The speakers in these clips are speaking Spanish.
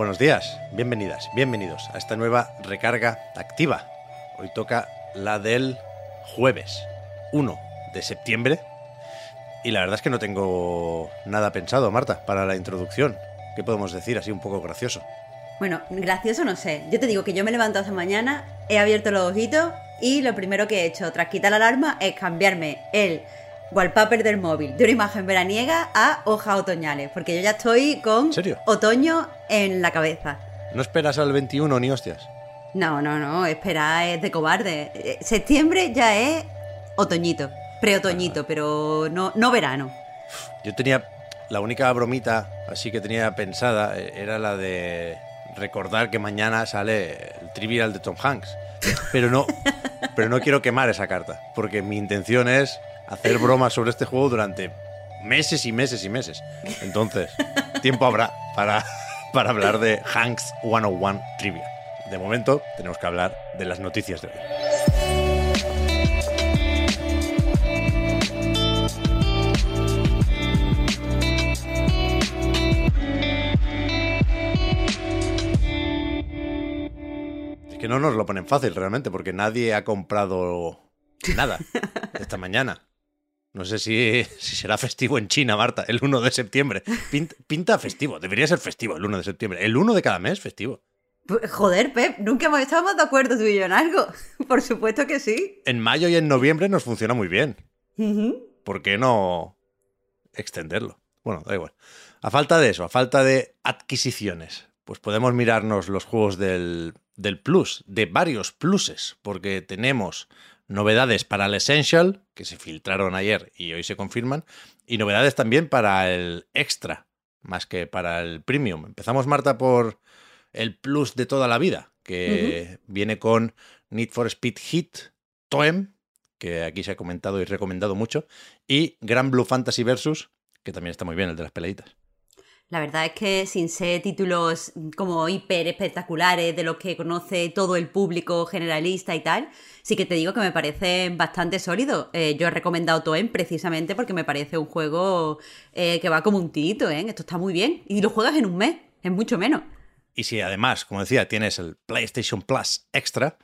Buenos días, bienvenidas, bienvenidos a esta nueva recarga activa. Hoy toca la del jueves 1 de septiembre y la verdad es que no tengo nada pensado, Marta, para la introducción. ¿Qué podemos decir así un poco gracioso? Bueno, gracioso no sé. Yo te digo que yo me he levantado esta mañana, he abierto los ojitos y lo primero que he hecho tras quitar la alarma es cambiarme el wallpaper del móvil de una imagen veraniega a hojas otoñales, porque yo ya estoy con serio? otoño en la cabeza. ¿No esperas al 21 ni hostias? No, no, no, espera es de cobarde. Eh, Septiembre ya es otoñito, preotoñito, pero no, no verano. Yo tenía la única bromita así que tenía pensada eh, era la de recordar que mañana sale el trivial de Tom Hanks. Pero no, pero no quiero quemar esa carta, porque mi intención es hacer bromas sobre este juego durante meses y meses y meses. Entonces, tiempo habrá para, para hablar de Hanks 101 Trivia. De momento, tenemos que hablar de las noticias de hoy. Es que no nos lo ponen fácil realmente, porque nadie ha comprado nada esta mañana. No sé si, si, será festivo en China, Marta, el 1 de septiembre. Pinta, pinta, festivo, debería ser festivo el 1 de septiembre. El 1 de cada mes festivo. Joder, Pep, nunca hemos estado más de acuerdo tú y yo en algo. Por supuesto que sí. En mayo y en noviembre nos funciona muy bien. Uh -huh. ¿Por qué no extenderlo? Bueno, da igual. A falta de eso, a falta de adquisiciones, pues podemos mirarnos los juegos del, del Plus, de varios pluses, porque tenemos novedades para el Essential, que se filtraron ayer y hoy se confirman, y novedades también para el Extra, más que para el Premium. Empezamos, Marta, por el Plus de toda la vida, que uh -huh. viene con Need for Speed Hit, Toem, que aquí se ha comentado y recomendado mucho, y Grand Blue Fantasy Versus, que también está muy bien, el de las peleitas. La verdad es que sin ser títulos como hiper espectaculares de los que conoce todo el público generalista y tal, sí que te digo que me parece bastante sólido. Eh, yo he recomendado Toem precisamente porque me parece un juego eh, que va como un tito, ¿eh? Esto está muy bien. Y lo juegas en un mes, es mucho menos. Y si además, como decía, tienes el PlayStation Plus Extra,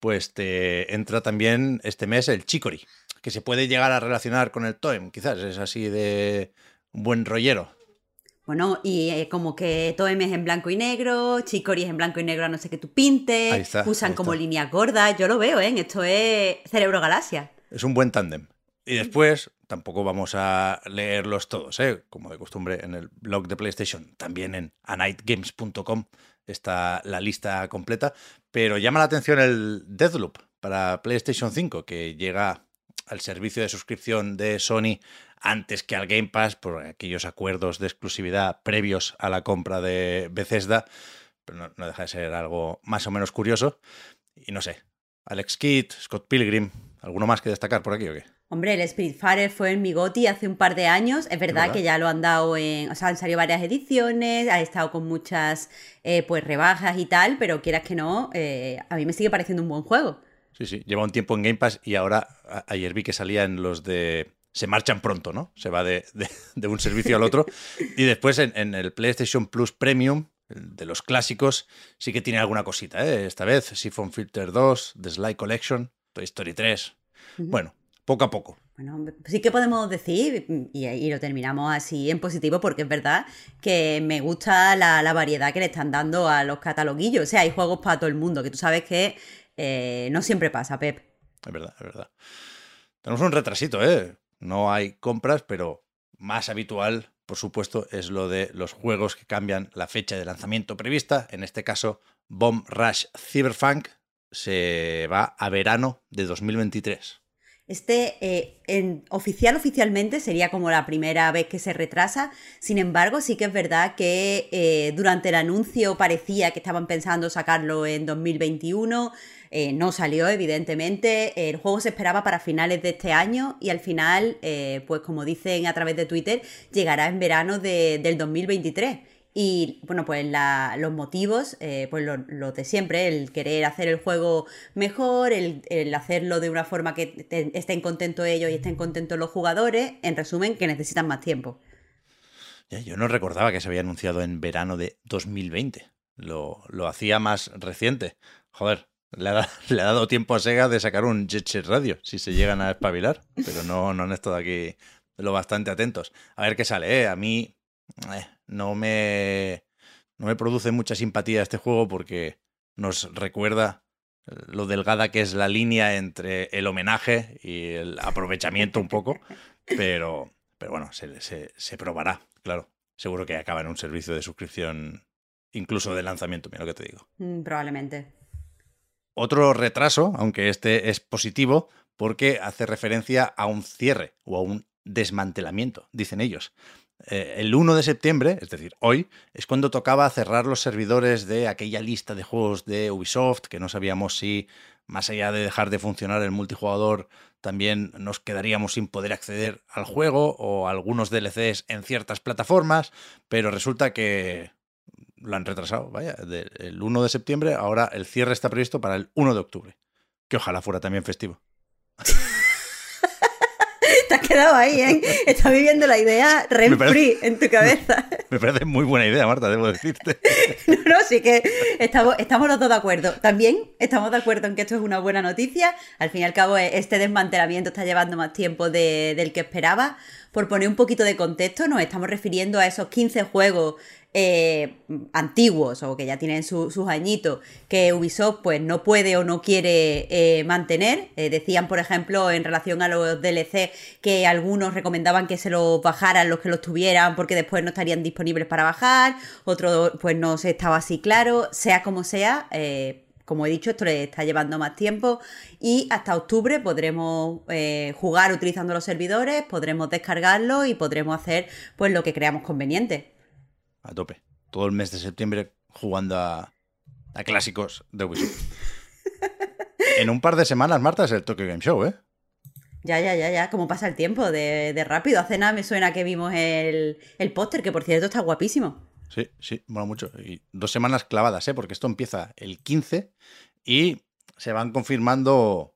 pues te entra también este mes el Chicory, que se puede llegar a relacionar con el Toem, quizás es así de buen rollero. Bueno, y eh, como que Toem es en blanco y negro, Chicory es en blanco y negro a no sé qué tú pintes, está, usan como líneas gordas, yo lo veo, ¿eh? Esto es Cerebro Galaxia. Es un buen tándem. Y después, tampoco vamos a leerlos todos, ¿eh? como de costumbre en el blog de PlayStation, también en anightgames.com está la lista completa, pero llama la atención el Deathloop para PlayStation 5, que llega al servicio de suscripción de Sony antes que al Game Pass por aquellos acuerdos de exclusividad previos a la compra de Bethesda, pero no, no deja de ser algo más o menos curioso. Y no sé, Alex Kidd, Scott Pilgrim, ¿alguno más que destacar por aquí o qué? Hombre, el Spiritfarer fue en mi Goti hace un par de años. Es verdad, ¿verdad? que ya lo han dado en. O sea, han salido varias ediciones, ha estado con muchas eh, pues rebajas y tal, pero quieras que no, eh, a mí me sigue pareciendo un buen juego. Sí, sí, lleva un tiempo en Game Pass y ahora ayer vi que salía en los de... Se marchan pronto, ¿no? Se va de, de- de un servicio al otro. Y después en, en el PlayStation Plus Premium, de los clásicos, sí que tiene alguna cosita, ¿eh? Esta vez, Siphon Filter 2, The Sly Collection, Toy Story 3. Ujú. Bueno, poco a poco. Bueno, sí que podemos decir, y, y lo terminamos así en positivo, porque es verdad que me gusta la, la variedad que le están dando a los cataloguillos. O sea, hay juegos para todo el mundo, que tú sabes que eh, no siempre pasa, Pep. Es verdad, es verdad. Tenemos un retrasito, ¿eh? No hay compras, pero más habitual, por supuesto, es lo de los juegos que cambian la fecha de lanzamiento prevista. En este caso, Bomb Rush Cyberpunk se va a verano de 2023. Este, eh, en, oficial, oficialmente, sería como la primera vez que se retrasa. Sin embargo, sí que es verdad que eh, durante el anuncio parecía que estaban pensando sacarlo en 2021. Eh, no salió, evidentemente. El juego se esperaba para finales de este año y al final, pues como dicen a través de Twitter, llegará en verano del 2023. Y bueno, pues los motivos, eh, pues lo, de siempre, el querer hacer el juego mejor, el, hacerlo de una forma que estén contentos ellos y estén contentos los jugadores, en resumen, que necesitan más tiempo. yo no recordaba que se había anunciado en verano de 2020. Lo, hacía más reciente. Joder, le ha, dado tiempo a Sega de sacar un Jet Set Radio, si se llegan a espabilar, pero no, no han estado aquí lo bastante atentos. A ver qué sale, ¿eh? A mí eh, no me, no me produce mucha simpatía este juego porque nos recuerda lo delgada que es la línea entre el homenaje y el aprovechamiento un poco, pero, pero bueno, se, se, probará, claro. Seguro que acaba en un servicio de suscripción incluso de lanzamiento, mira lo que te digo. Mm, probablemente. Otro retraso, aunque este es positivo, porque hace referencia a un cierre o a un desmantelamiento, dicen ellos. Eh, el 1 de septiembre, es decir, hoy, es cuando tocaba cerrar los servidores de aquella lista de juegos de Ubisoft, que no sabíamos si, más allá de dejar de funcionar el multijugador, también nos quedaríamos sin poder acceder al juego o algunos DLCs en ciertas plataformas, pero resulta que lo han retrasado, vaya, del 1 de septiembre, ahora el cierre está previsto para el 1 de octubre, que ojalá fuera también festivo. Te has quedado ahí, ¿eh? Estás viviendo la idea rent free en tu cabeza. Me parece muy buena idea, Marta, debo decirte. No, no, sí que estamos, estamos los dos de acuerdo. También estamos de acuerdo en que esto es una buena noticia. Al fin y al cabo, este desmantelamiento está llevando más tiempo del que esperaba. Por poner un poquito de contexto, nos estamos refiriendo a esos 15 juegos eh, antiguos o que ya tienen sus añitos que Ubisoft pues no puede o no quiere eh, mantener. Eh, decían, por ejemplo, en relación a los DLC que algunos recomendaban que se los bajaran los que los tuvieran porque después no estarían disponibles para bajar, otro pues no se estaba así claro, sea como sea. como he dicho, esto le está llevando más tiempo y hasta octubre podremos jugar utilizando los servidores, podremos descargarlo y podremos hacer pues lo que creamos conveniente a tope. Todo el mes de septiembre jugando a, clásicos de Ubisoft. en un par de semanas, Marta, es el Tokyo Game Show, ¿eh? Ya, ya, ya, ya, como pasa el tiempo de, rápido. Hace nada me suena que vimos el, el póster, que por cierto está guapísimo. Sí, sí, mola mucho. Y dos semanas clavadas, ¿eh? Porque esto empieza el 15 y se van confirmando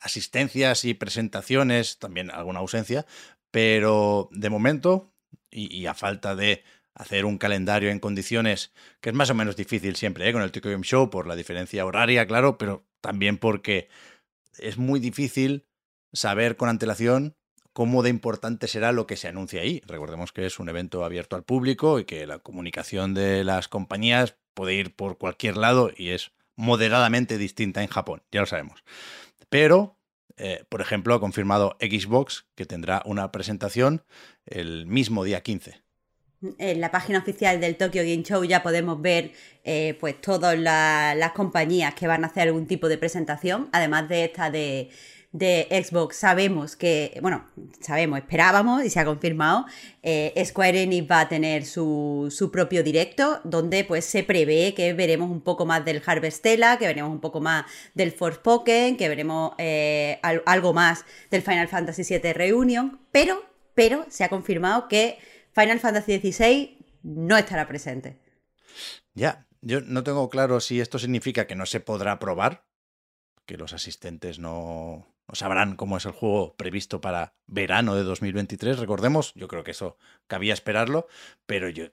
asistencias y presentaciones, también alguna ausencia, pero de momento, y a falta de hacer un calendario en condiciones que es más o menos difícil siempre, ¿eh? con el Tokyo Game Show, por la diferencia horaria, claro, pero también porque es muy difícil saber con antelación cómo de importante será lo que se anuncia ahí. Recordemos que es un evento abierto al público y que la comunicación de las compañías puede ir por cualquier lado y es moderadamente distinta en Japón, ya lo sabemos. Pero, eh, por ejemplo, ha confirmado Xbox que tendrá una presentación el mismo día 15 en la página oficial del Tokyo Game Show ya podemos ver eh, pues todas las compañías que van a hacer algún tipo de presentación, además de esta de, Xbox. Sabemos que, bueno, sabemos, esperábamos y se ha confirmado, eh, Square Enix va a tener su, propio directo, donde pues se prevé que veremos un poco más del Harvestella, que veremos un poco más del Forspoken, que veremos eh, algo más del Final Fantasy VII Reunion, pero, pero se ha confirmado que Final Fantasy XVI no estará presente. Ya, yo no tengo claro si esto significa que no se podrá probar, que los asistentes no, sabrán cómo es el juego previsto para verano de 2023. Recordemos, yo creo que eso cabía esperarlo, pero yo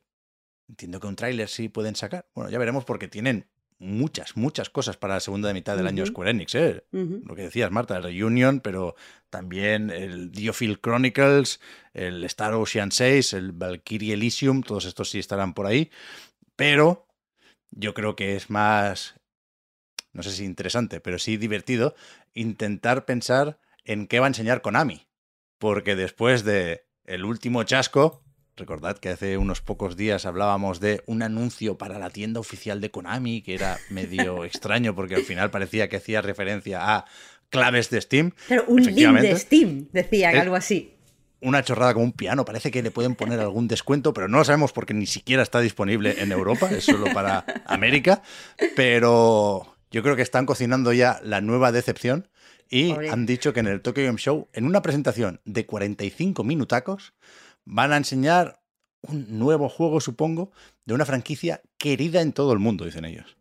entiendo que un tráiler sí pueden sacar. Bueno, ya veremos porque tienen muchas, muchas cosas para la segunda mitad del año Square Enix. ¿eh? Lo que decías, Marta, el Reunion, pero también el Diofield Chronicles, el Star Ocean 6, el Valkyrie Elysium, todos estos sí estarán por ahí. Pero yo creo que es más, no sé si interesante, pero sí divertido intentar pensar en qué va a enseñar Konami. Porque después de el último chasco, Recordad que hace unos pocos días hablábamos de un anuncio para la tienda oficial de Konami, que era medio extraño porque al final parecía que hacía referencia a claves de Steam. Pero un link de Steam, decían, Eh, algo así. Una chorrada como un piano. Parece que le pueden poner algún descuento, pero no lo sabemos porque ni siquiera está disponible en Europa. Es solo para América. Pero yo creo que están cocinando ya la nueva decepción. Y Pobre. han dicho que en el Tokyo Game Show, en una presentación de 45 minutacos, van a enseñar un nuevo juego, supongo, de una franquicia querida en todo el mundo, dicen ellos.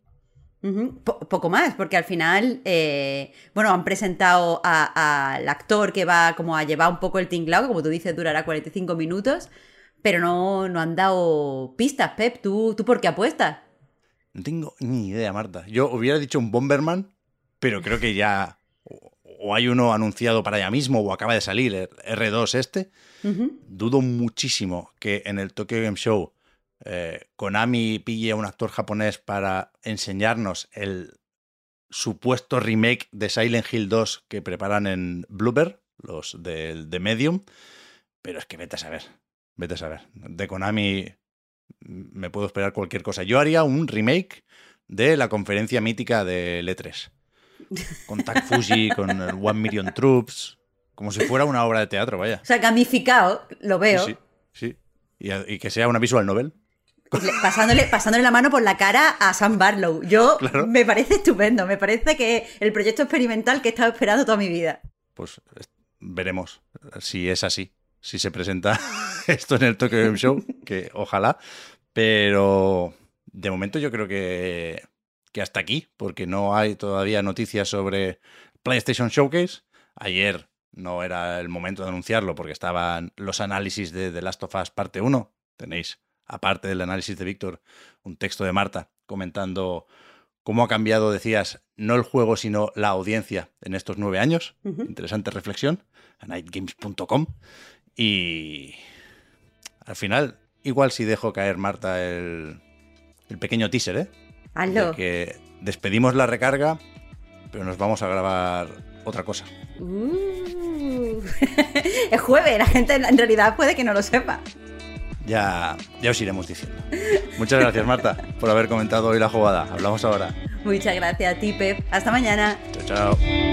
Poco más, porque al final, eh, bueno, han presentado al actor que va como a llevar un poco el tinglado, como tú dices, durará 45 minutos, pero no, no han dado pistas, Pep. ¿Tú, ¿Tú por qué apuestas? No tengo ni idea, Marta. Yo hubiera dicho un Bomberman, pero creo que ya o, hay uno anunciado para allá mismo o acaba de salir, el R2 este. Dudo muchísimo que en el Tokyo Game Show eh, Konami pille a un actor japonés para enseñarnos el supuesto remake de Silent Hill 2 que preparan en Bloober, los del de Medium. Pero es que vete a saber, vete a saber. De Konami mm, me puedo esperar cualquier cosa. Yo haría un remake de la conferencia mítica de L3. Con Tak Fuji, con el One Million Troops. Como si fuera una obra de teatro, vaya. O sea, gamificado, lo veo, Sí, sí. sí. Y, y que sea una visual novel. le- pasándole, pasándole la mano por la cara a Sam Barlow. Yo Claro. me parece estupendo, me parece que el proyecto experimental que he estado esperando toda mi vida. Pues es- veremos si es así. Si se presenta esto en el Tokyo Game Show, que ojalá. Pero de momento yo creo que, que hasta aquí, porque no hay todavía noticias sobre PlayStation Showcase. Ayer no era el momento de anunciarlo porque estaban los análisis de The Last of Us parte 1. Tenéis, aparte del análisis de Víctor, un texto de Marta comentando cómo ha cambiado, decías, no el juego, sino la audiencia en estos nueve años. Interesante reflexión. A nightgames.com. Y al final, igual si dejo caer, Marta, el, el pequeño teaser, ¿eh? Hazlo. De que despedimos la recarga, pero nos vamos a grabar otra cosa. Uh. es jueves, la gente en realidad puede que no lo sepa. Ya, ya os iremos diciendo. Muchas gracias, Marta, por haber comentado hoy la jugada. Hablamos ahora. Muchas gracias a ti, Pep. Hasta mañana. Chao, chao.